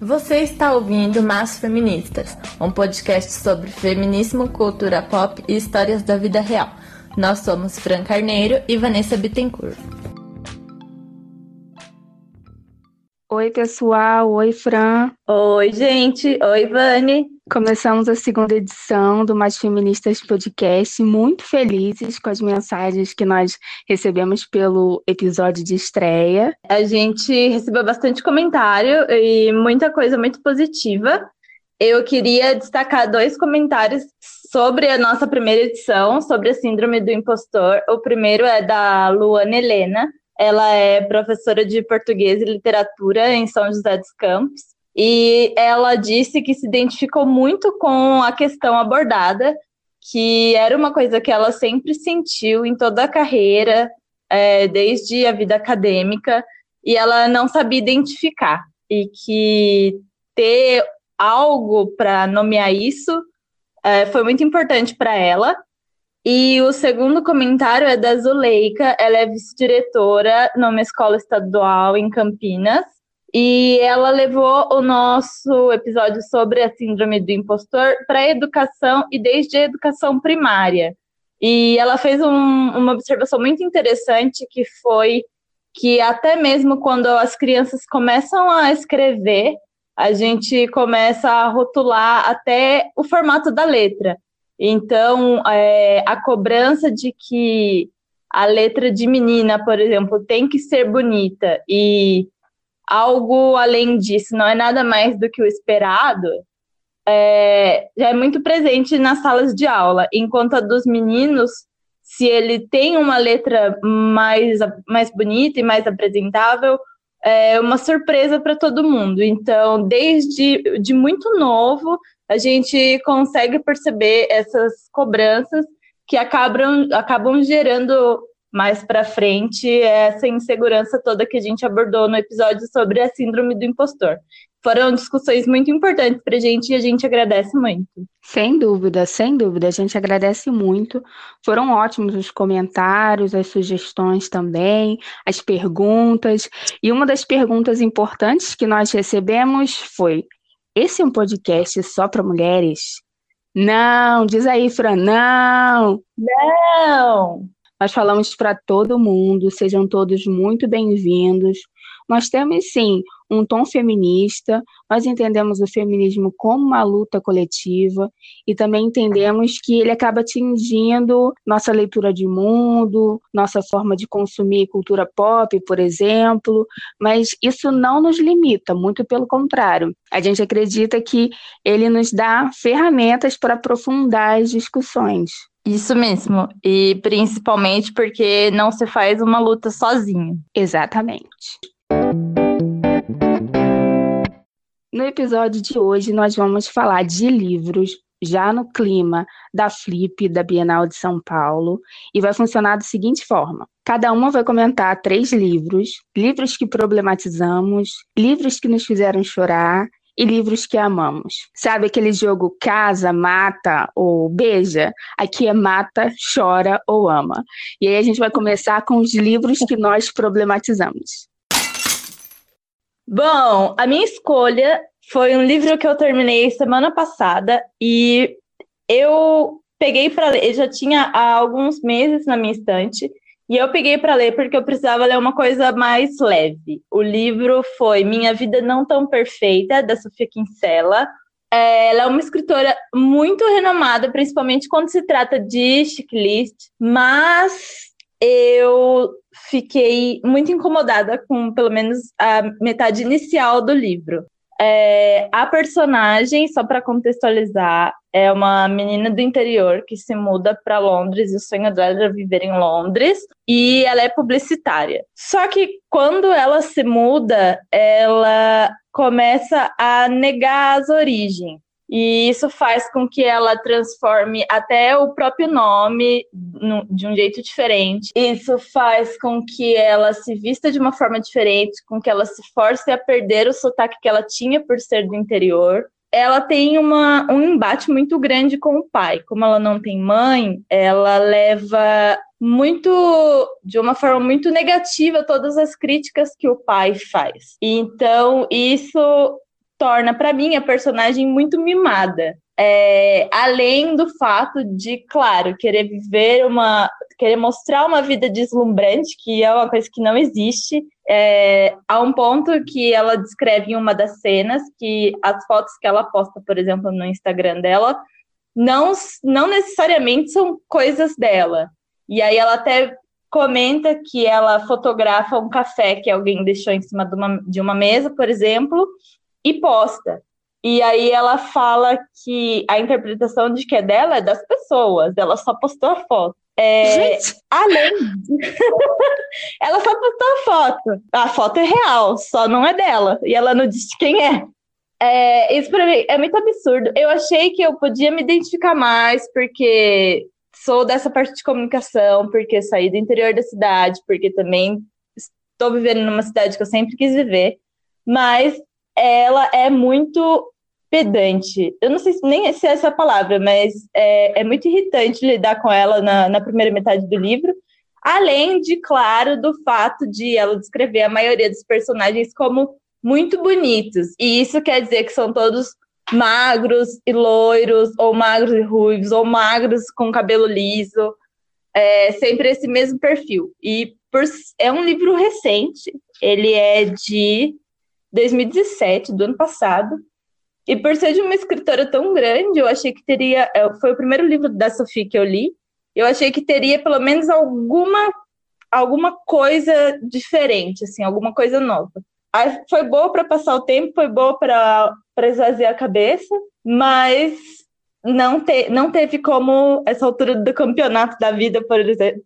Você está ouvindo Mas Feministas, um podcast sobre feminismo, cultura pop e histórias da vida real. Nós somos Fran Carneiro e Vanessa Bittencourt. Oi, pessoal. Oi, Fran. Oi, gente. Oi, Vani. Começamos a segunda edição do Mais Feministas Podcast, muito felizes com as mensagens que nós recebemos pelo episódio de estreia. A gente recebeu bastante comentário e muita coisa muito positiva. Eu queria destacar dois comentários sobre a nossa primeira edição, sobre a Síndrome do Impostor. O primeiro é da Luana Helena. Ela é professora de português e literatura em São José dos Campos e ela disse que se identificou muito com a questão abordada, que era uma coisa que ela sempre sentiu em toda a carreira, é, desde a vida acadêmica, e ela não sabia identificar, e que ter algo para nomear isso é, foi muito importante para ela. E o segundo comentário é da Zuleika, ela é vice-diretora numa escola estadual em Campinas, e ela levou o nosso episódio sobre a síndrome do impostor para a educação e desde a educação primária. E ela fez um, uma observação muito interessante que foi que até mesmo quando as crianças começam a escrever, a gente começa a rotular até o formato da letra. Então, é, a cobrança de que a letra de menina, por exemplo, tem que ser bonita e algo além disso, não é nada mais do que o esperado, é, já é muito presente nas salas de aula, enquanto a dos meninos, se ele tem uma letra mais, mais bonita e mais apresentável, é uma surpresa para todo mundo. Então, desde de muito novo, a gente consegue perceber essas cobranças que acabam, acabam gerando mais para frente essa insegurança toda que a gente abordou no episódio sobre a síndrome do impostor. Foram discussões muito importantes para a gente e a gente agradece muito. Sem dúvida, sem dúvida, a gente agradece muito. Foram ótimos os comentários, as sugestões também, as perguntas. E uma das perguntas importantes que nós recebemos foi: esse é um podcast só para mulheres? Não, diz aí, Fran, não. Não. Nós falamos para todo mundo, sejam todos muito bem-vindos. Nós temos sim um tom feminista, nós entendemos o feminismo como uma luta coletiva e também entendemos que ele acaba atingindo nossa leitura de mundo, nossa forma de consumir cultura pop, por exemplo, mas isso não nos limita, muito pelo contrário. A gente acredita que ele nos dá ferramentas para aprofundar as discussões. Isso mesmo. E principalmente porque não se faz uma luta sozinho. Exatamente. No episódio de hoje, nós vamos falar de livros já no clima da Flip, da Bienal de São Paulo, e vai funcionar da seguinte forma: cada uma vai comentar três livros, livros que problematizamos, livros que nos fizeram chorar e livros que amamos. Sabe aquele jogo casa, mata ou beija? Aqui é mata, chora ou ama. E aí a gente vai começar com os livros que nós problematizamos. Bom, a minha escolha foi um livro que eu terminei semana passada e eu peguei para ler, já tinha há alguns meses na minha estante e eu peguei para ler porque eu precisava ler uma coisa mais leve. O livro foi Minha Vida Não Tão Perfeita, da Sofia Kinsella. É, ela é uma escritora muito renomada, principalmente quando se trata de checklist, mas eu fiquei muito incomodada com pelo menos a metade inicial do livro. É, a personagem, só para contextualizar, é uma menina do interior que se muda para Londres e o sonho dela é viver em Londres e ela é publicitária. Só que quando ela se muda, ela começa a negar as origens. E isso faz com que ela transforme até o próprio nome no, de um jeito diferente. Isso faz com que ela se vista de uma forma diferente, com que ela se force a perder o sotaque que ela tinha por ser do interior. Ela tem uma, um embate muito grande com o pai. Como ela não tem mãe, ela leva muito de uma forma muito negativa todas as críticas que o pai faz. Então, isso torna, para mim, a personagem muito mimada. É, além do fato de, claro, querer viver uma. querer mostrar uma vida deslumbrante, que é uma coisa que não existe. É, há um ponto que ela descreve em uma das cenas que as fotos que ela posta, por exemplo, no Instagram dela, não, não necessariamente são coisas dela. E aí ela até comenta que ela fotografa um café que alguém deixou em cima de uma, de uma mesa, por exemplo, e posta. E aí ela fala que a interpretação de que é dela é das pessoas, ela só postou a foto. É, além. ela só postou a foto. A foto é real, só não é dela. E ela não disse quem é. é isso pra mim é muito absurdo. Eu achei que eu podia me identificar mais, porque sou dessa parte de comunicação, porque saí do interior da cidade, porque também estou vivendo numa cidade que eu sempre quis viver. Mas ela é muito pedante. Eu não sei se nem se é essa palavra, mas é, é muito irritante lidar com ela na, na primeira metade do livro. Além de, claro, do fato de ela descrever a maioria dos personagens como muito bonitos. E isso quer dizer que são todos magros e loiros, ou magros e ruivos, ou magros com cabelo liso. É sempre esse mesmo perfil. E por, é um livro recente, ele é de 2017, do ano passado. E por ser de uma escritora tão grande, eu achei que teria. É, foi o primeiro livro da Sophie que eu li. Eu achei que teria pelo menos alguma, alguma coisa diferente, assim, alguma coisa nova. Aí foi boa para passar o tempo, foi boa para esvaziar a cabeça, mas não, te, não teve como, essa altura do campeonato da vida, por exemplo,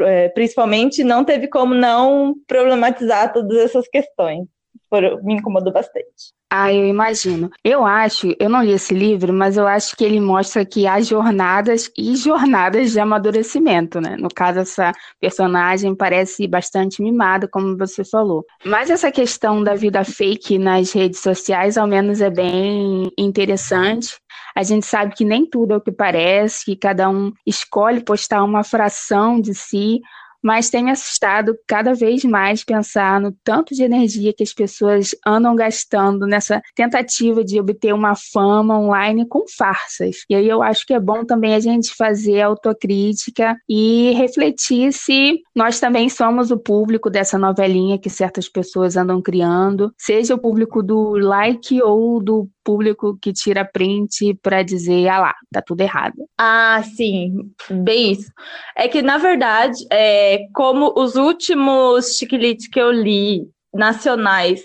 é, principalmente, não teve como não problematizar todas essas questões por, me incomodou bastante. Ah, eu imagino. Eu acho, eu não li esse livro, mas eu acho que ele mostra que há jornadas e jornadas de amadurecimento, né? No caso, essa personagem parece bastante mimada, como você falou. Mas essa questão da vida fake nas redes sociais, ao menos, é bem interessante. A gente sabe que nem tudo é o que parece, que cada um escolhe postar uma fração de si mas tem me assustado cada vez mais pensar no tanto de energia que as pessoas andam gastando nessa tentativa de obter uma fama online com farsas. E aí eu acho que é bom também a gente fazer autocrítica e refletir se nós também somos o público dessa novelinha que certas pessoas andam criando, seja o público do like ou do público que tira print para dizer, ah lá, tá tudo errado. Ah, sim, bem isso. É que, na verdade, é, como os últimos chiquilites que eu li, nacionais,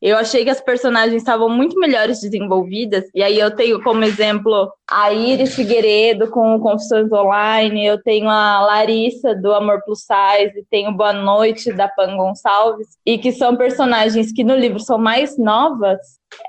eu achei que as personagens estavam muito melhores desenvolvidas, e aí eu tenho como exemplo a Iris Figueiredo com Confissões Online, eu tenho a Larissa do Amor Plus Size, tenho Boa Noite da Pan Gonçalves, e que são personagens que no livro são mais novas,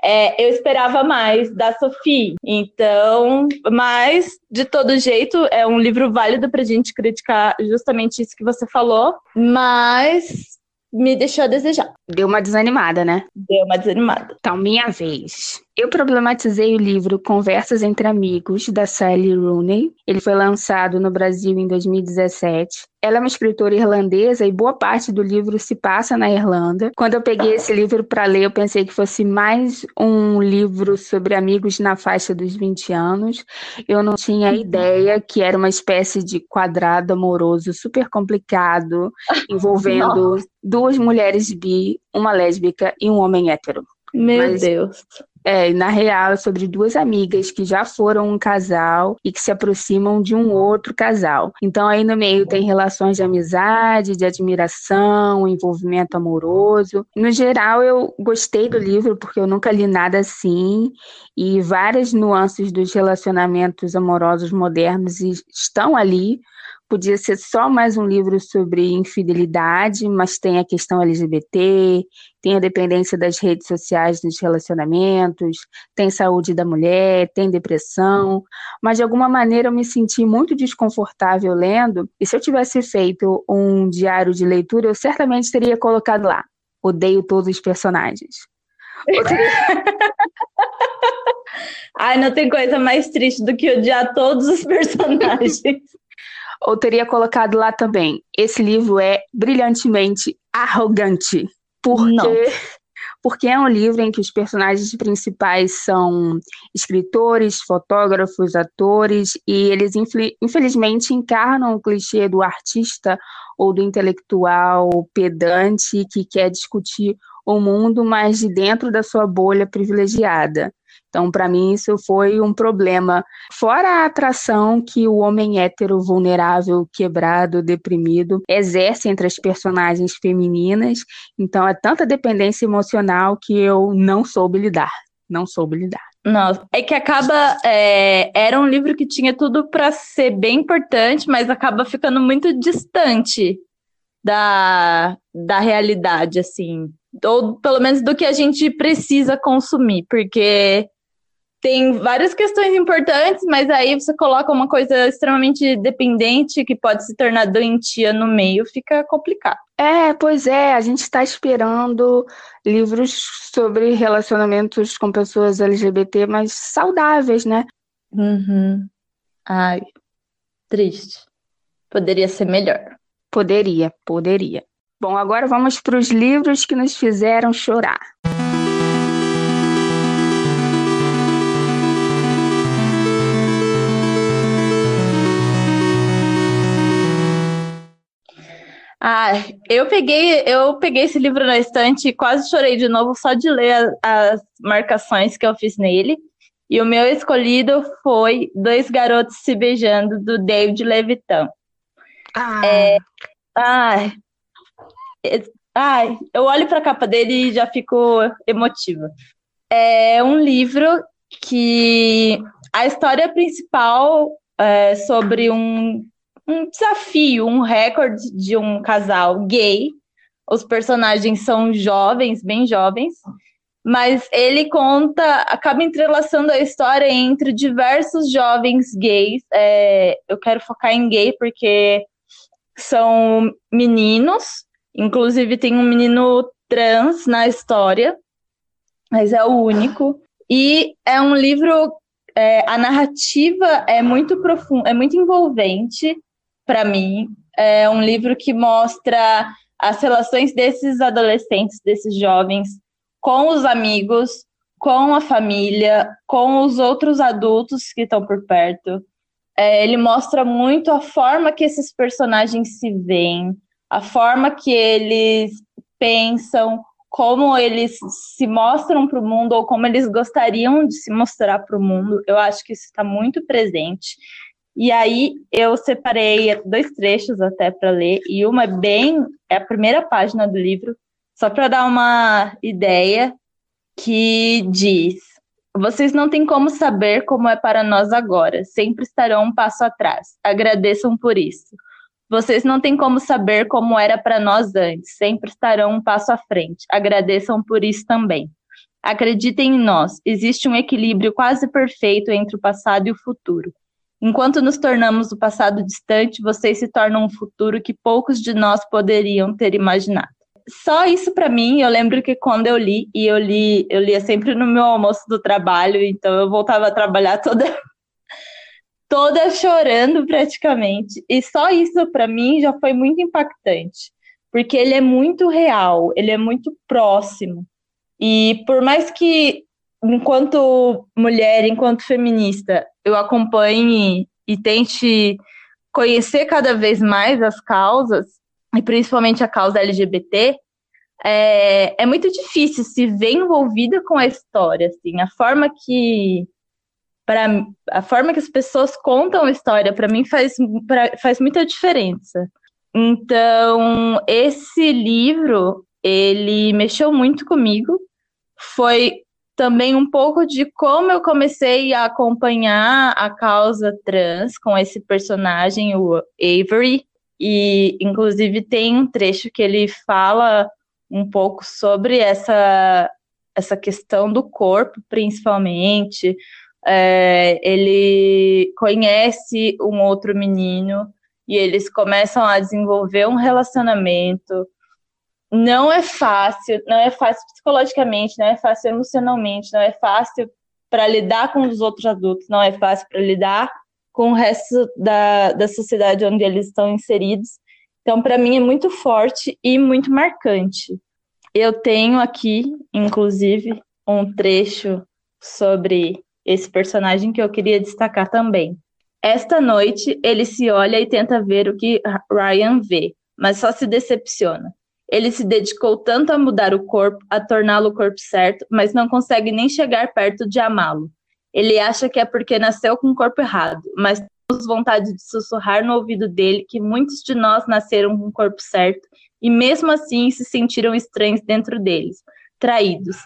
é, eu esperava mais da Sophie. Então, mas de todo jeito é um livro válido para a gente criticar justamente isso que você falou, mas me deixou a desejar. Deu uma desanimada, né? Deu uma desanimada. Então, minha vez. Eu problematizei o livro Conversas entre Amigos, da Sally Rooney. Ele foi lançado no Brasil em 2017. Ela é uma escritora irlandesa e boa parte do livro se passa na Irlanda. Quando eu peguei esse livro para ler, eu pensei que fosse mais um livro sobre amigos na faixa dos 20 anos. Eu não tinha ideia que era uma espécie de quadrado amoroso super complicado, envolvendo duas mulheres bi, uma lésbica e um homem hétero. Meu Mas, Deus. É, na real, é sobre duas amigas que já foram um casal e que se aproximam de um outro casal. Então, aí no meio tem relações de amizade, de admiração, envolvimento amoroso. No geral, eu gostei do livro porque eu nunca li nada assim e várias nuances dos relacionamentos amorosos modernos estão ali podia ser só mais um livro sobre infidelidade, mas tem a questão LGBT, tem a dependência das redes sociais nos relacionamentos, tem saúde da mulher, tem depressão, mas de alguma maneira eu me senti muito desconfortável lendo, e se eu tivesse feito um diário de leitura, eu certamente teria colocado lá: odeio todos os personagens. Ai, não tem coisa mais triste do que odiar todos os personagens. Ou teria colocado lá também: esse livro é brilhantemente arrogante. Porque, porque é um livro em que os personagens principais são escritores, fotógrafos, atores, e eles infelizmente encarnam o clichê do artista ou do intelectual pedante que quer discutir o mundo, mas de dentro da sua bolha privilegiada. Então, para mim, isso foi um problema. Fora a atração que o homem hétero vulnerável, quebrado, deprimido exerce entre as personagens femininas. Então, é tanta dependência emocional que eu não soube lidar. Não soube lidar. Nossa, é que acaba. É, era um livro que tinha tudo para ser bem importante, mas acaba ficando muito distante da, da realidade, assim. Ou pelo menos do que a gente precisa consumir, porque tem várias questões importantes, mas aí você coloca uma coisa extremamente dependente que pode se tornar doentia no meio, fica complicado. É, pois é, a gente está esperando livros sobre relacionamentos com pessoas LGBT, mas saudáveis, né? Uhum. Ai, triste. Poderia ser melhor. Poderia, poderia. Bom, agora vamos para os livros que nos fizeram chorar. Ah, eu peguei, eu peguei esse livro na estante e quase chorei de novo só de ler as, as marcações que eu fiz nele. E o meu escolhido foi Dois Garotos Se Beijando, do David Levitan. Ah. É, ai, ai, eu olho para a capa dele e já fico emotiva. É um livro que a história principal é sobre um um desafio, um recorde de um casal gay. Os personagens são jovens, bem jovens, mas ele conta, acaba entrelaçando a história entre diversos jovens gays. É, eu quero focar em gay porque são meninos, inclusive tem um menino trans na história, mas é o único. E é um livro, é, a narrativa é muito profunda, é muito envolvente para mim. É um livro que mostra as relações desses adolescentes, desses jovens, com os amigos, com a família, com os outros adultos que estão por perto. É, ele mostra muito a forma que esses personagens se veem, a forma que eles pensam, como eles se mostram para o mundo ou como eles gostariam de se mostrar para o mundo. Eu acho que isso está muito presente. E aí eu separei dois trechos até para ler, e uma é bem é a primeira página do livro, só para dar uma ideia, que diz: Vocês não têm como saber como é para nós agora, sempre estarão um passo atrás. Agradeçam por isso. Vocês não têm como saber como era para nós antes, sempre estarão um passo à frente. Agradeçam por isso também. Acreditem em nós, existe um equilíbrio quase perfeito entre o passado e o futuro. Enquanto nos tornamos o passado distante, vocês se tornam um futuro que poucos de nós poderiam ter imaginado. Só isso para mim, eu lembro que quando eu li, e eu li, eu lia sempre no meu almoço do trabalho, então eu voltava a trabalhar toda toda chorando praticamente. E só isso para mim já foi muito impactante, porque ele é muito real, ele é muito próximo. E por mais que enquanto mulher, enquanto feminista, eu acompanhe e tente conhecer cada vez mais as causas, e principalmente a causa LGBT, é, é muito difícil se ver envolvida com a história, assim, a forma que para a forma que as pessoas contam a história para mim faz, pra, faz muita diferença. Então, esse livro, ele mexeu muito comigo. Foi também um pouco de como eu comecei a acompanhar a causa trans com esse personagem, o Avery, e inclusive tem um trecho que ele fala um pouco sobre essa, essa questão do corpo, principalmente. É, ele conhece um outro menino e eles começam a desenvolver um relacionamento não é fácil, não é fácil psicologicamente, não é fácil emocionalmente, não é fácil para lidar com os outros adultos, não é fácil para lidar com o resto da, da sociedade onde eles estão inseridos. Então, para mim, é muito forte e muito marcante. Eu tenho aqui, inclusive, um trecho sobre esse personagem que eu queria destacar também. Esta noite, ele se olha e tenta ver o que Ryan vê, mas só se decepciona. Ele se dedicou tanto a mudar o corpo, a torná-lo o corpo certo, mas não consegue nem chegar perto de amá-lo. Ele acha que é porque nasceu com o corpo errado, mas temos vontade de sussurrar no ouvido dele que muitos de nós nasceram com o corpo certo e mesmo assim se sentiram estranhos dentro deles, traídos.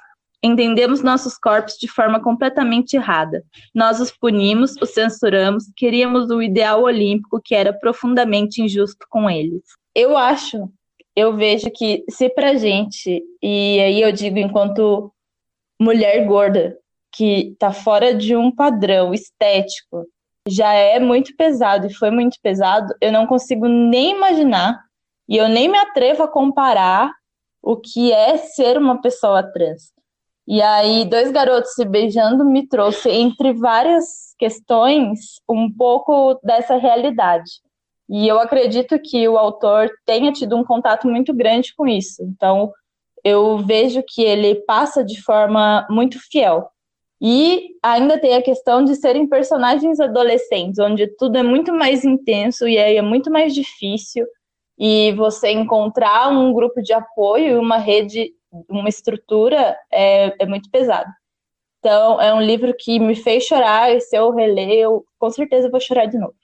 Entendemos nossos corpos de forma completamente errada. Nós os punimos, os censuramos, queríamos o ideal olímpico que era profundamente injusto com eles. Eu acho, eu vejo que se pra gente, e aí eu digo enquanto mulher gorda, que tá fora de um padrão estético, já é muito pesado e foi muito pesado, eu não consigo nem imaginar e eu nem me atrevo a comparar o que é ser uma pessoa trans. E aí, dois garotos se beijando me trouxe, entre várias questões, um pouco dessa realidade. E eu acredito que o autor tenha tido um contato muito grande com isso. Então, eu vejo que ele passa de forma muito fiel. E ainda tem a questão de serem personagens adolescentes, onde tudo é muito mais intenso e é muito mais difícil e você encontrar um grupo de apoio e uma rede, uma estrutura é, é muito pesado. Então, é um livro que me fez chorar, e se eu reler, eu com certeza vou chorar de novo.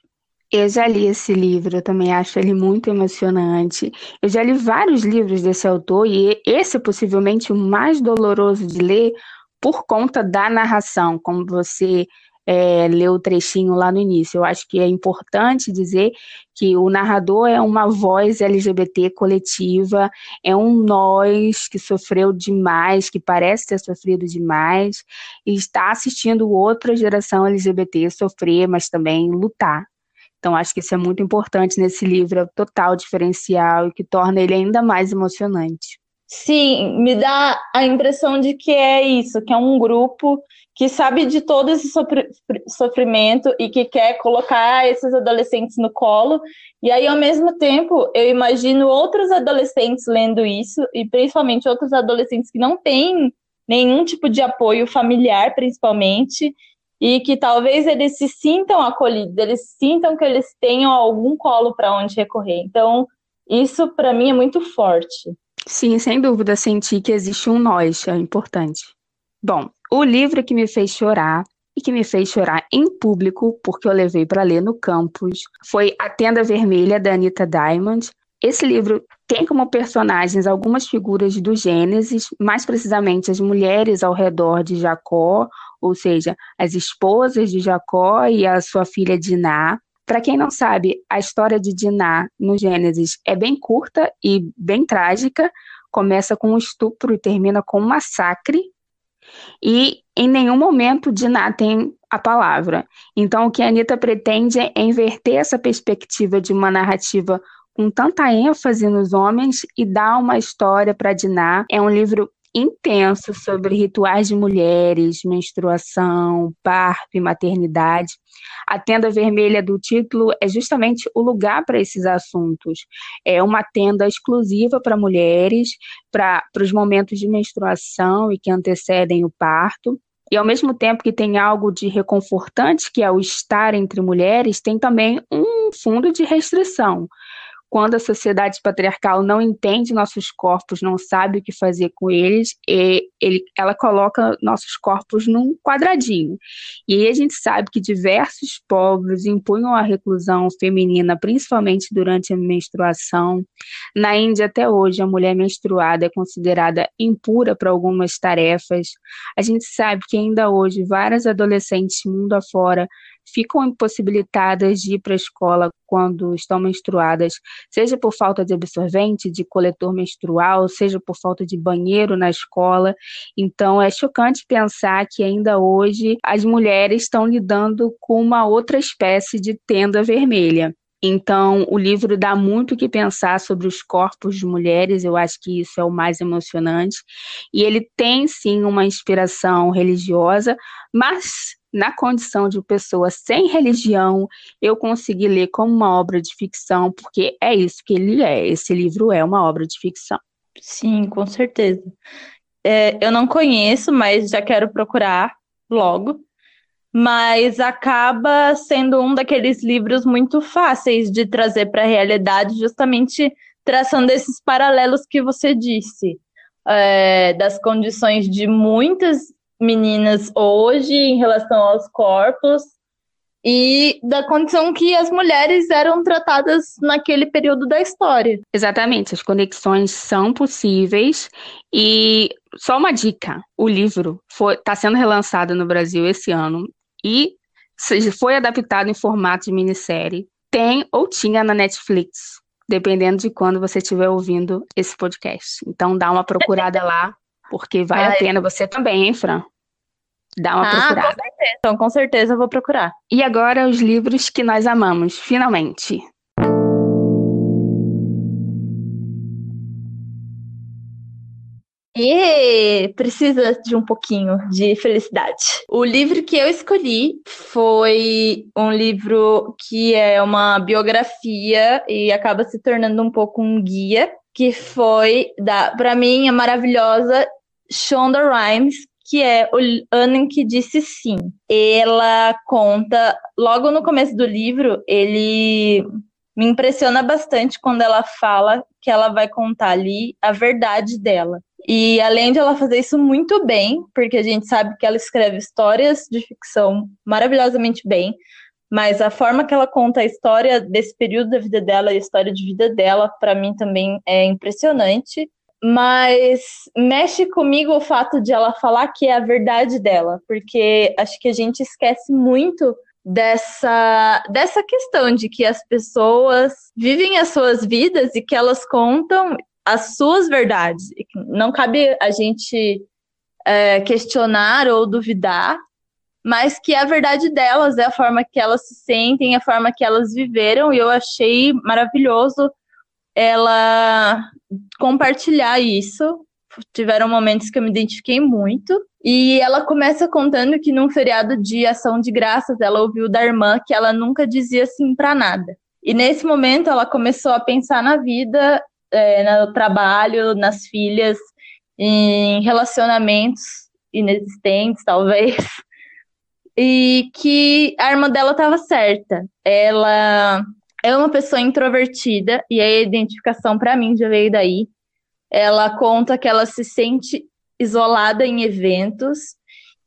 Eu já li esse livro, eu também acho ele muito emocionante. Eu já li vários livros desse autor e esse é possivelmente o mais doloroso de ler por conta da narração, como você é, ler o trechinho lá no início. Eu acho que é importante dizer que o narrador é uma voz LGBT coletiva, é um nós que sofreu demais, que parece ter sofrido demais, e está assistindo outra geração LGBT sofrer, mas também lutar. Então, acho que isso é muito importante nesse livro, é o total diferencial e que torna ele ainda mais emocionante. Sim, me dá a impressão de que é isso, que é um grupo que sabe de todo esse sofrimento e que quer colocar esses adolescentes no colo. E aí, ao mesmo tempo, eu imagino outros adolescentes lendo isso, e principalmente outros adolescentes que não têm nenhum tipo de apoio familiar, principalmente, e que talvez eles se sintam acolhidos, eles sintam que eles tenham algum colo para onde recorrer. Então, isso para mim é muito forte. Sim, sem dúvida, sentir que existe um nós, é importante. Bom, o livro que me fez chorar e que me fez chorar em público, porque eu levei para ler no campus, foi A Tenda Vermelha, da Anita Diamond. Esse livro tem como personagens algumas figuras do Gênesis, mais precisamente as mulheres ao redor de Jacó, ou seja, as esposas de Jacó e a sua filha Diná. Para quem não sabe, a história de Diná no Gênesis é bem curta e bem trágica. Começa com um estupro e termina com um massacre e em nenhum momento Diná tem a palavra. Então, o que a Anitta pretende é inverter essa perspectiva de uma narrativa com tanta ênfase nos homens e dar uma história para Diná. É um livro intenso sobre rituais de mulheres, menstruação, parto e maternidade. A tenda vermelha do título é justamente o lugar para esses assuntos. É uma tenda exclusiva para mulheres, para os momentos de menstruação e que antecedem o parto. E ao mesmo tempo que tem algo de reconfortante, que é o estar entre mulheres, tem também um fundo de restrição quando a sociedade patriarcal não entende nossos corpos, não sabe o que fazer com eles, ele, ela coloca nossos corpos num quadradinho. E aí a gente sabe que diversos povos impunham a reclusão feminina, principalmente durante a menstruação. Na Índia, até hoje, a mulher menstruada é considerada impura para algumas tarefas. A gente sabe que ainda hoje várias adolescentes mundo afora ficam impossibilitadas de ir para a escola quando estão menstruadas, seja por falta de absorvente, de coletor menstrual, seja por falta de banheiro na escola. Então é chocante pensar que ainda hoje as mulheres estão lidando com uma outra espécie de tenda vermelha. Então, o livro dá muito o que pensar sobre os corpos de mulheres, eu acho que isso é o mais emocionante. E ele tem sim uma inspiração religiosa, mas na condição de pessoa sem religião, eu consegui ler como uma obra de ficção, porque é isso que ele é. Esse livro é uma obra de ficção. Sim, com certeza. É, eu não conheço, mas já quero procurar logo. Mas acaba sendo um daqueles livros muito fáceis de trazer para a realidade, justamente traçando esses paralelos que você disse, é, das condições de muitas meninas hoje em relação aos corpos e da condição que as mulheres eram tratadas naquele período da história. Exatamente, as conexões são possíveis e só uma dica, o livro está sendo relançado no Brasil esse ano e foi adaptado em formato de minissérie. Tem ou tinha na Netflix, dependendo de quando você estiver ouvindo esse podcast. Então dá uma procurada lá, porque vale Ai. a pena você também, hein, Fran? Dá uma ah, procurada. Com certeza. Então, com certeza eu vou procurar. E agora os livros que nós amamos, finalmente. E precisa de um pouquinho de felicidade. O livro que eu escolhi foi um livro que é uma biografia e acaba se tornando um pouco um guia, que foi da, para mim, a maravilhosa Shonda Rhimes, que é o ano em que disse sim. Ela conta, logo no começo do livro, ele me impressiona bastante quando ela fala que ela vai contar ali a verdade dela. E além de ela fazer isso muito bem, porque a gente sabe que ela escreve histórias de ficção maravilhosamente bem, mas a forma que ela conta a história desse período da vida dela e a história de vida dela, para mim também é impressionante mas mexe comigo o fato de ela falar que é a verdade dela, porque acho que a gente esquece muito dessa, dessa questão de que as pessoas vivem as suas vidas e que elas contam as suas verdades. Não cabe a gente é, questionar ou duvidar, mas que a verdade delas é a forma que elas se sentem, a forma que elas viveram, e eu achei maravilhoso ela compartilhar isso. Tiveram momentos que eu me identifiquei muito. E ela começa contando que num feriado de ação de graças, ela ouviu da irmã que ela nunca dizia sim para nada. E nesse momento ela começou a pensar na vida, é, no trabalho, nas filhas, em relacionamentos inexistentes, talvez. E que a irmã dela estava certa. Ela é uma pessoa introvertida e a identificação para mim já veio daí. Ela conta que ela se sente isolada em eventos,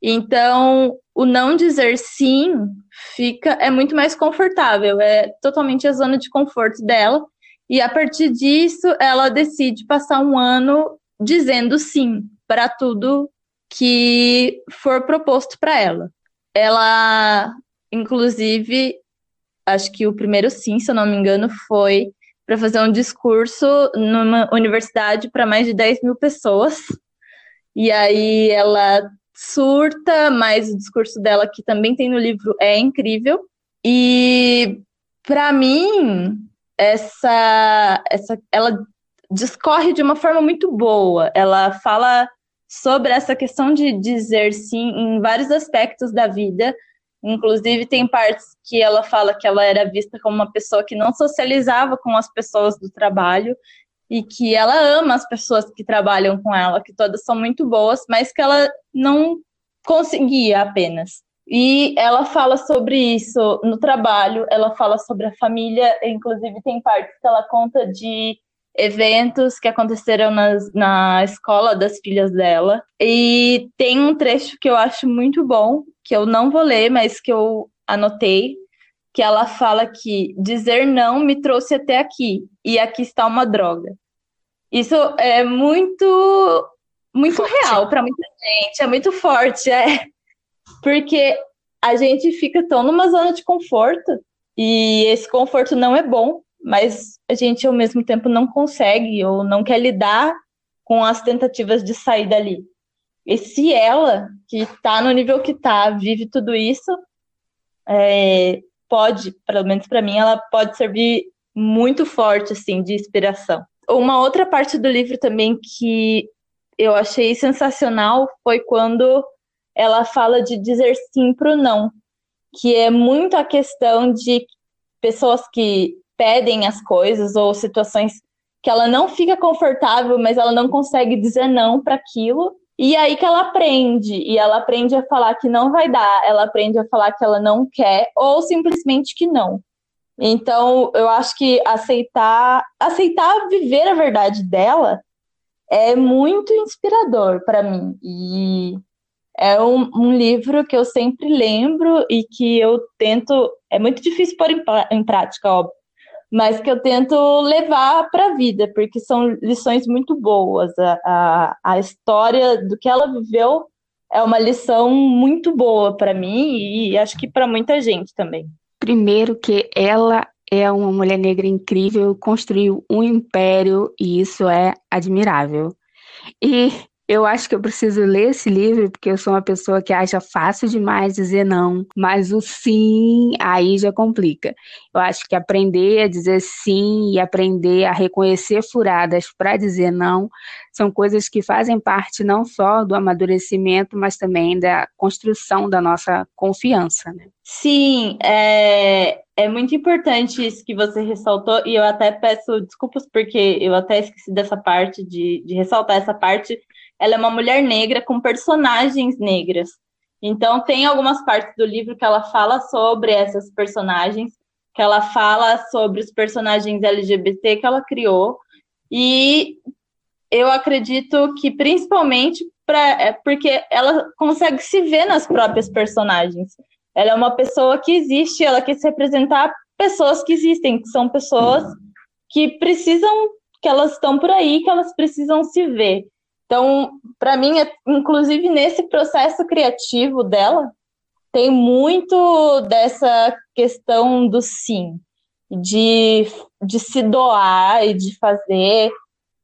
então o não dizer sim fica é muito mais confortável, é totalmente a zona de conforto dela. E a partir disso, ela decide passar um ano dizendo sim para tudo que for proposto para ela. Ela, inclusive, acho que o primeiro sim, se eu não me engano, foi para fazer um discurso numa universidade para mais de 10 mil pessoas. E aí ela surta, mas o discurso dela, que também tem no livro, é incrível. E para mim, essa, essa, ela discorre de uma forma muito boa. Ela fala sobre essa questão de dizer sim em vários aspectos da vida, Inclusive, tem partes que ela fala que ela era vista como uma pessoa que não socializava com as pessoas do trabalho e que ela ama as pessoas que trabalham com ela, que todas são muito boas, mas que ela não conseguia apenas. E ela fala sobre isso no trabalho, ela fala sobre a família, inclusive tem partes que ela conta de eventos que aconteceram nas, na escola das filhas dela. E tem um trecho que eu acho muito bom, que eu não vou ler, mas que eu anotei, que ela fala que dizer não me trouxe até aqui, e aqui está uma droga. Isso é muito muito forte. real para muita gente, é muito forte, é. Porque a gente fica tão numa zona de conforto e esse conforto não é bom mas a gente ao mesmo tempo não consegue ou não quer lidar com as tentativas de sair dali. E se ela, que está no nível que está, vive tudo isso, é, pode, pelo menos para mim, ela pode servir muito forte assim de inspiração. Uma outra parte do livro também que eu achei sensacional foi quando ela fala de dizer sim para o não, que é muito a questão de pessoas que pedem as coisas ou situações que ela não fica confortável, mas ela não consegue dizer não para aquilo. E aí que ela aprende, e ela aprende a falar que não vai dar, ela aprende a falar que ela não quer, ou simplesmente que não. Então, eu acho que aceitar, aceitar viver a verdade dela é muito inspirador para mim. E é um, um, livro que eu sempre lembro e que eu tento. É muito difícil pôr em, em prática, óbvio, mas que eu tento levar para a vida, porque são lições muito boas. A, a, a história do que ela viveu é uma lição muito boa para mim e acho que para muita gente também. Primeiro, que ela é uma mulher negra incrível, construiu um império e isso é admirável. E eu acho que eu preciso ler esse livro porque eu sou uma pessoa que acha fácil demais dizer não, mas o sim aí já complica. Eu acho que aprender a dizer sim e aprender a reconhecer furadas para dizer não são coisas que fazem parte não só do amadurecimento, mas também da construção da nossa confiança. Né? Sim, é, é muito importante isso que você ressaltou, e eu até peço desculpas porque eu até esqueci dessa parte, de, de ressaltar essa parte ela é uma mulher negra com personagens negras. Então, tem algumas partes do livro que ela fala sobre essas personagens, que ela fala sobre os personagens LGBT que ela criou. E eu acredito que principalmente pra, é porque ela consegue se ver nas próprias personagens. Ela é uma pessoa que existe, ela quer se representar pessoas que existem, que são pessoas que precisam, que elas estão por aí, que elas precisam se ver. Então, para mim, é, inclusive nesse processo criativo dela, tem muito dessa questão do sim, de, de se doar e de fazer.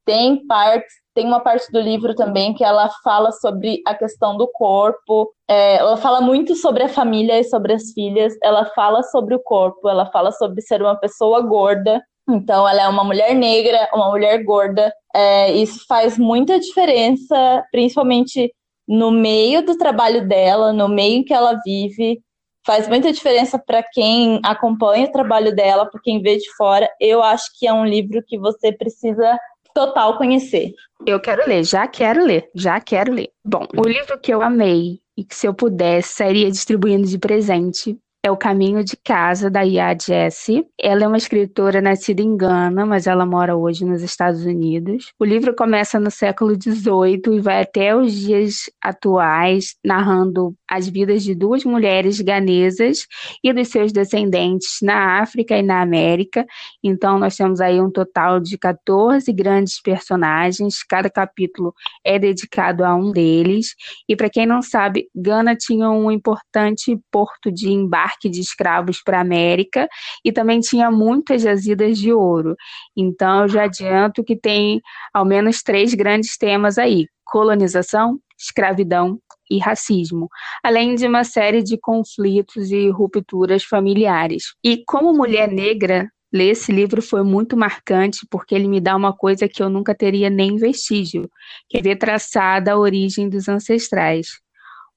Tem partes, tem uma parte do livro também que ela fala sobre a questão do corpo. É, ela fala muito sobre a família e sobre as filhas. Ela fala sobre o corpo. Ela fala sobre ser uma pessoa gorda. Então, ela é uma mulher negra, uma mulher gorda. É, isso faz muita diferença, principalmente no meio do trabalho dela, no meio que ela vive. Faz muita diferença para quem acompanha o trabalho dela, para quem vê de fora. Eu acho que é um livro que você precisa total conhecer. Eu quero ler, já quero ler, já quero ler. Bom, o livro que eu amei e que se eu pudesse sairia distribuindo de presente é O Caminho de Casa, da Ia Jesse. Ela é uma escritora nascida em Gana, mas ela mora hoje nos Estados Unidos. O livro começa no século XVIII e vai até os dias atuais, narrando as vidas de duas mulheres ganesas e dos seus descendentes na África e na América. Então, nós temos aí um total de 14 grandes personagens, cada capítulo é dedicado a um deles. E para quem não sabe, Gana tinha um importante porto de embarque de escravos para a América e também tinha muitas jazidas de ouro. Então, eu já adianto que tem ao menos três grandes temas aí: colonização, escravidão e racismo, além de uma série de conflitos e rupturas familiares. E como mulher negra, ler esse livro foi muito marcante porque ele me dá uma coisa que eu nunca teria nem vestígio, que é ver traçada a origem dos ancestrais.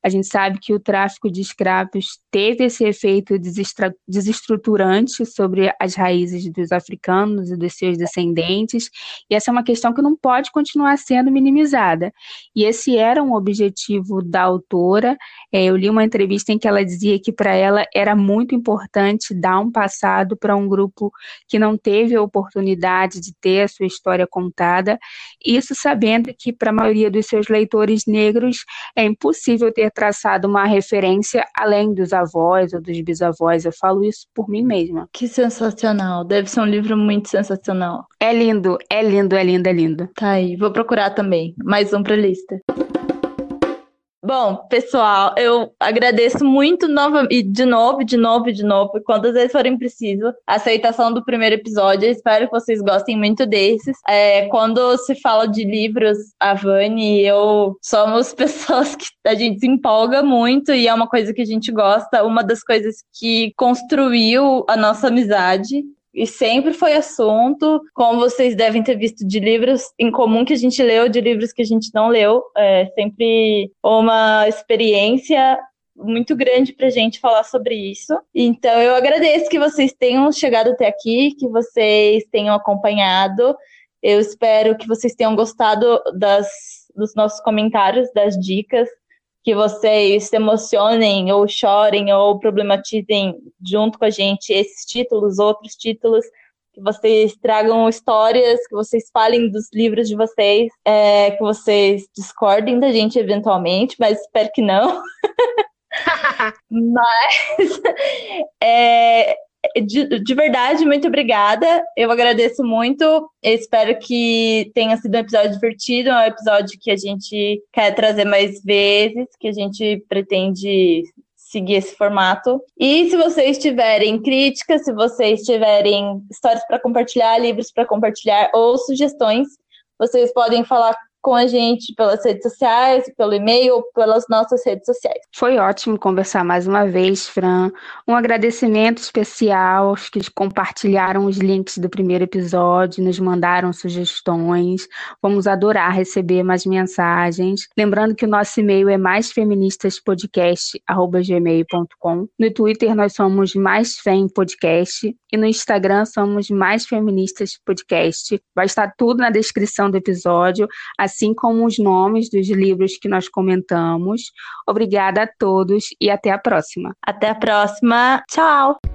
A gente sabe que o tráfico de escravos teve esse efeito desestruturante sobre as raízes dos africanos e dos seus descendentes, e essa é uma questão que não pode continuar sendo minimizada. E esse era um objetivo da autora. É, eu li uma entrevista em que ela dizia que para ela era muito importante dar um passado para um grupo que não teve a oportunidade de ter a sua história contada, isso sabendo que para a maioria dos seus leitores negros é impossível ter traçado uma referência além dos avós ou dos bisavós. Eu falo isso por mim mesma. Que sensacional. Deve ser um livro muito sensacional. É lindo, é lindo, é lindo, é lindo. Tá aí, vou procurar também. Mais um pra lista. Bom, pessoal, eu agradeço muito nova, e de novo, de novo, de novo, quantas vezes forem preciso, a aceitação do primeiro episódio. Eu espero que vocês gostem muito desses. É, quando se fala de livros, a Vani e eu somos pessoas que a gente se empolga muito e é uma coisa que a gente gosta. Uma das coisas que construiu a nossa amizade e sempre foi assunto, como vocês devem ter visto de livros em comum que a gente leu, de livros que a gente não leu, é sempre uma experiência muito grande para gente falar sobre isso. Então eu agradeço que vocês tenham chegado até aqui, que vocês tenham acompanhado. Eu espero que vocês tenham gostado das, dos nossos comentários, das dicas, que vocês se emocionem ou chorem ou problematizem junto com a gente esses títulos, outros títulos que vocês tragam histórias, que vocês falem dos livros de vocês, é, que vocês discordem da gente eventualmente, mas espero que não. mas é, de, de, verdade, muito obrigada. Eu agradeço muito. Eu espero que tenha sido um episódio divertido, um episódio que a gente quer trazer mais vezes, que a gente pretende seguir esse formato. E se vocês tiverem críticas, se vocês tiverem histórias para compartilhar, livros para compartilhar ou sugestões, vocês podem falar com a gente pelas redes sociais, pelo e-mail ou pelas nossas redes sociais. Foi ótimo conversar mais uma vez, Fran. Um agradecimento especial aos que compartilharam os links do primeiro episódio, nos mandaram sugestões. Vamos adorar receber mais mensagens. Lembrando que o nosso e-mail é maisfeministaspodcast@gmail.com. No Twitter nós somos Mais Fem Podcast e no Instagram somos Mais Feministas Podcast. Vai estar tudo na descrição do episódio assim como os nomes dos livros que nós comentamos. Obrigada a todos e até a próxima. Até a próxima. Tchau!